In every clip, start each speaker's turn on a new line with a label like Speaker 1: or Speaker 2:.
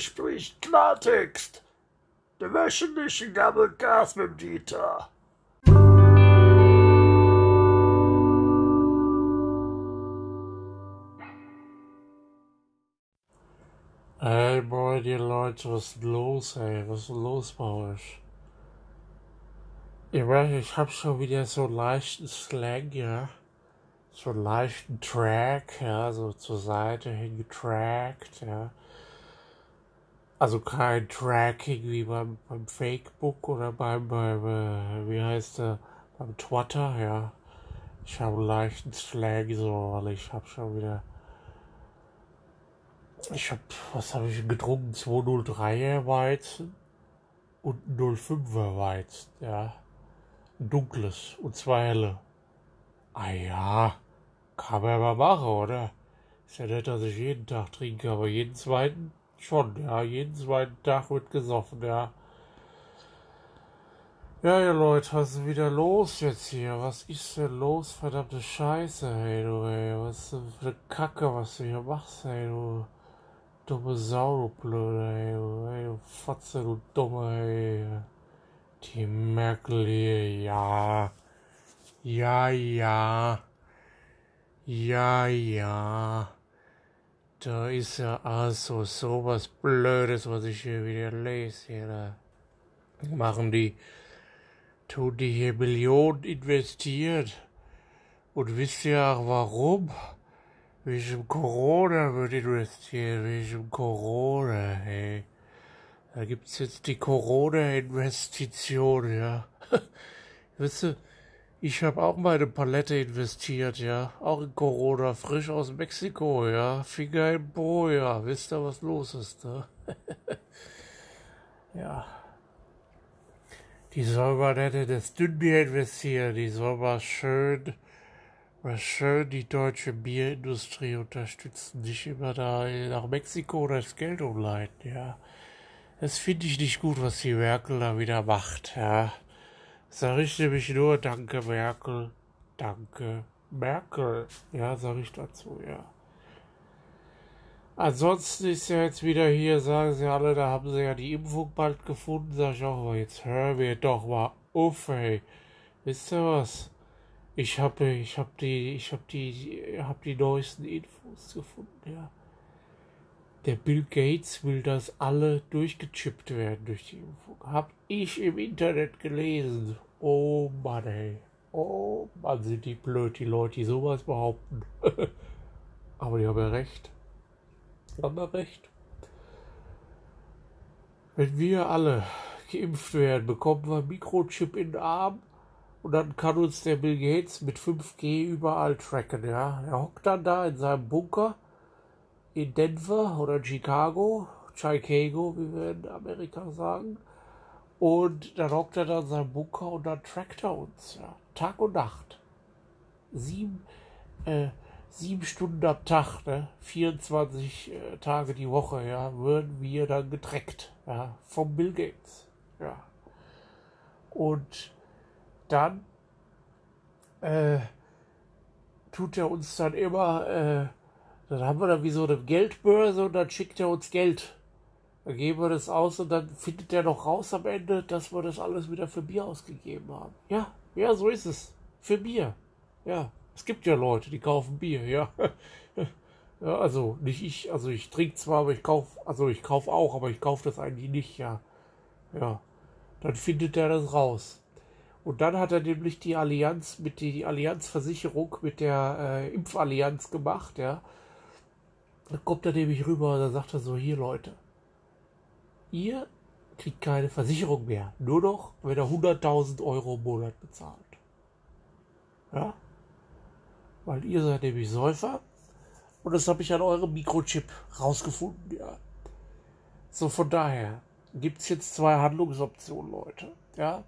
Speaker 1: Spricht Klartext. Der wöchentliche Gabbelgas mit Dieter.
Speaker 2: Ey, boy, die Leute, was ist los, ey? Was ist los bei euch? Ich weiß, ich hab schon wieder so leichten Slang, ja. So leichten Track, ja, so zur Seite hingetrackt, ja. Also kein Tracking wie beim, beim Facebook oder beim, beim äh, wie heißt der, beim Twitter, ja. Ich habe leichten Slang, so, weil ich hab schon wieder ich hab, was habe ich getrunken? 203er Weizen und 05er Weizen, ja. Ein dunkles und zwei helle. Ah ja, kann man mal machen, oder? Ist ja nicht, dass ich jeden Tag trinke, aber jeden zweiten schon, ja. Jeden zweiten Tag wird gesoffen, ja. Ja, ihr Leute, was ist wieder los jetzt hier? Was ist denn los, verdammte Scheiße, hey, du, ey? Was ist denn für eine Kacke, was du hier machst, hey, du? Dumme Sau, du Blöde, ey, du, ey, du Fotze, du Dumme, ey. Die Merkel hier, ja. Ja, ja. Ja, ja. Da ist ja also sowas Blödes, was ich hier wieder lese. Hier, da machen die, tun die hier Millionen investiert. Und wisst ihr auch warum? Wegen Corona wird investiert, wegen Corona, hey. Da gibt's jetzt die Corona-Investition, ja. Wisst ihr, ich habe auch meine Palette investiert, ja. Auch in Corona, frisch aus Mexiko, ja. Finger im Po, ja. Wisst ihr, was los ist, ne? ja. Die soll mal nicht in das Dünnbier investieren, die soll mal schön war schön, die deutsche Bierindustrie unterstützen, nicht immer da nach Mexiko das Geld umleiten, ja. Das finde ich nicht gut, was die Merkel da wieder macht, ja. Sag ich nämlich nur, danke Merkel, danke Merkel, ja, sag ich dazu, ja. Ansonsten ist ja jetzt wieder hier, sagen sie alle, da haben sie ja die Impfung bald gefunden, sag ich auch, aber jetzt hör mir doch mal auf, ey. Wisst ihr was? Ich habe, ich habe die, ich habe die, habe die neuesten Infos gefunden, ja. Der Bill Gates will, dass alle durchgechippt werden durch die Impfung. Hab ich im Internet gelesen. Oh Mann, ey. Oh Mann, sind die blöd, die Leute, die sowas behaupten. Aber die haben ja recht. Die haben ja recht. Wenn wir alle geimpft werden, bekommen wir einen Mikrochip in den Arm und dann kann uns der Bill Gates mit 5G überall tracken, ja. Er hockt dann da in seinem Bunker in Denver oder Chicago, Chicago, wie wir in Amerika sagen. Und dann hockt er da in seinem Bunker und dann trackt er uns, ja. Tag und Nacht. Sieben, äh, sieben Stunden am Tag, ne? 24 äh, Tage die Woche, ja, würden wir dann getrackt, ja, vom Bill Gates, ja. Und dann äh, tut er uns dann immer, äh, dann haben wir dann wie so eine Geldbörse und dann schickt er uns Geld. Dann geben wir das aus und dann findet er noch raus am Ende, dass wir das alles wieder für Bier ausgegeben haben. Ja, ja, so ist es. Für Bier. Ja, es gibt ja Leute, die kaufen Bier, ja. ja also nicht ich, also ich trinke zwar, aber ich kaufe, also ich kaufe auch, aber ich kaufe das eigentlich nicht, ja. Ja. Dann findet er das raus. Und dann hat er nämlich die Allianz mit die, die Allianzversicherung mit der äh, Impfallianz gemacht, ja. Dann kommt er nämlich rüber und dann sagt er so, hier Leute, ihr kriegt keine Versicherung mehr. Nur noch, wenn er 100.000 Euro im Monat bezahlt. Ja? Weil ihr seid nämlich Säufer. Und das habe ich an eurem Mikrochip rausgefunden, ja. So, von daher gibt es jetzt zwei Handlungsoptionen, Leute. Ja,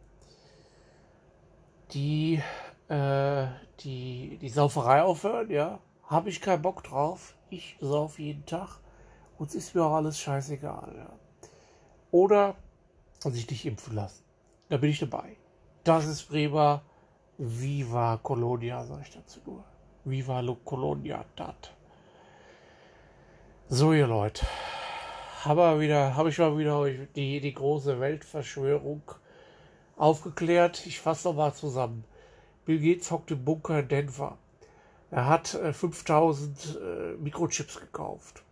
Speaker 2: die, äh, die, die Sauferei aufhören, ja, habe ich keinen Bock drauf. Ich sauf jeden Tag. Uns ist mir auch alles scheißegal, ja. Oder sich nicht impfen lassen. Da bin ich dabei. Das ist Bremer. Viva Colonia, sag ich dazu nur. Viva Colonia, dat. So, ihr Leute. habe wieder, habe ich mal wieder die, die große Weltverschwörung aufgeklärt. Ich fasse nochmal zusammen. Bill Gates hockt im Bunker in Denver. Er hat äh, 5000 äh, Mikrochips gekauft.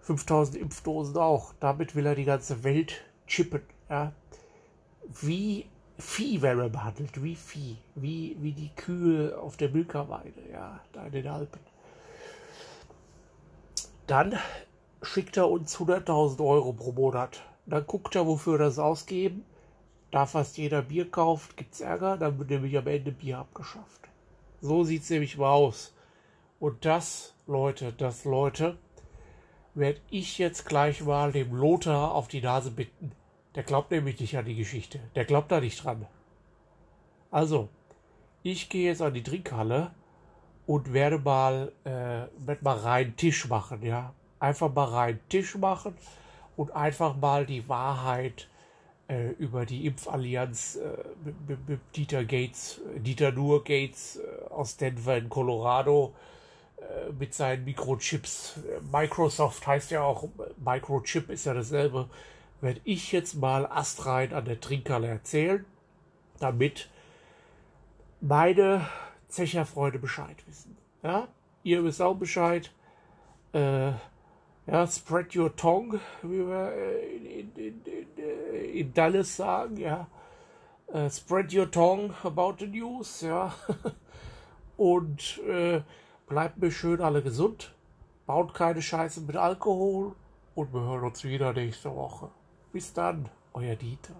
Speaker 2: 5000 Impfdosen auch. Damit will er die ganze Welt chippen. Ja? Wie Vieh werden wir behandelt, wie Vieh, wie, wie die Kühe auf der Milkerweide, ja, da in den Alpen. Dann schickt er uns 100.000 Euro pro Monat. Dann guckt er, wofür wir das ausgeben. Da fast jeder Bier kauft, gibt es Ärger, dann wird nämlich am Ende Bier abgeschafft. So sieht es nämlich mal aus. Und das, Leute, das, Leute, werde ich jetzt gleich mal dem Lothar auf die Nase bitten. Der glaubt nämlich nicht an die Geschichte. Der glaubt da nicht dran. Also, ich gehe jetzt an die Trinkhalle und werde mal, äh, werde mal rein Tisch machen, ja. Einfach mal rein Tisch machen und einfach mal die Wahrheit äh, über die Impfallianz äh, mit, mit, Dieter Gates, Dieter Nur Gates äh, aus Denver in Colorado äh, mit seinen Mikrochips. Microsoft heißt ja auch, Microchip ist ja dasselbe werde ich jetzt mal astrein an der Trinkhalle erzählen, damit meine Zecherfreunde Bescheid wissen. Ja, ihr wisst auch Bescheid. Äh, ja, spread your tongue, wie wir äh, in, in, in, in Dallas sagen, ja. Uh, spread your tongue about the news, ja. Und äh, bleibt mir schön alle gesund. Baut keine Scheiße mit Alkohol. Und wir hören uns wieder nächste Woche. Bis dann, euer Dieter.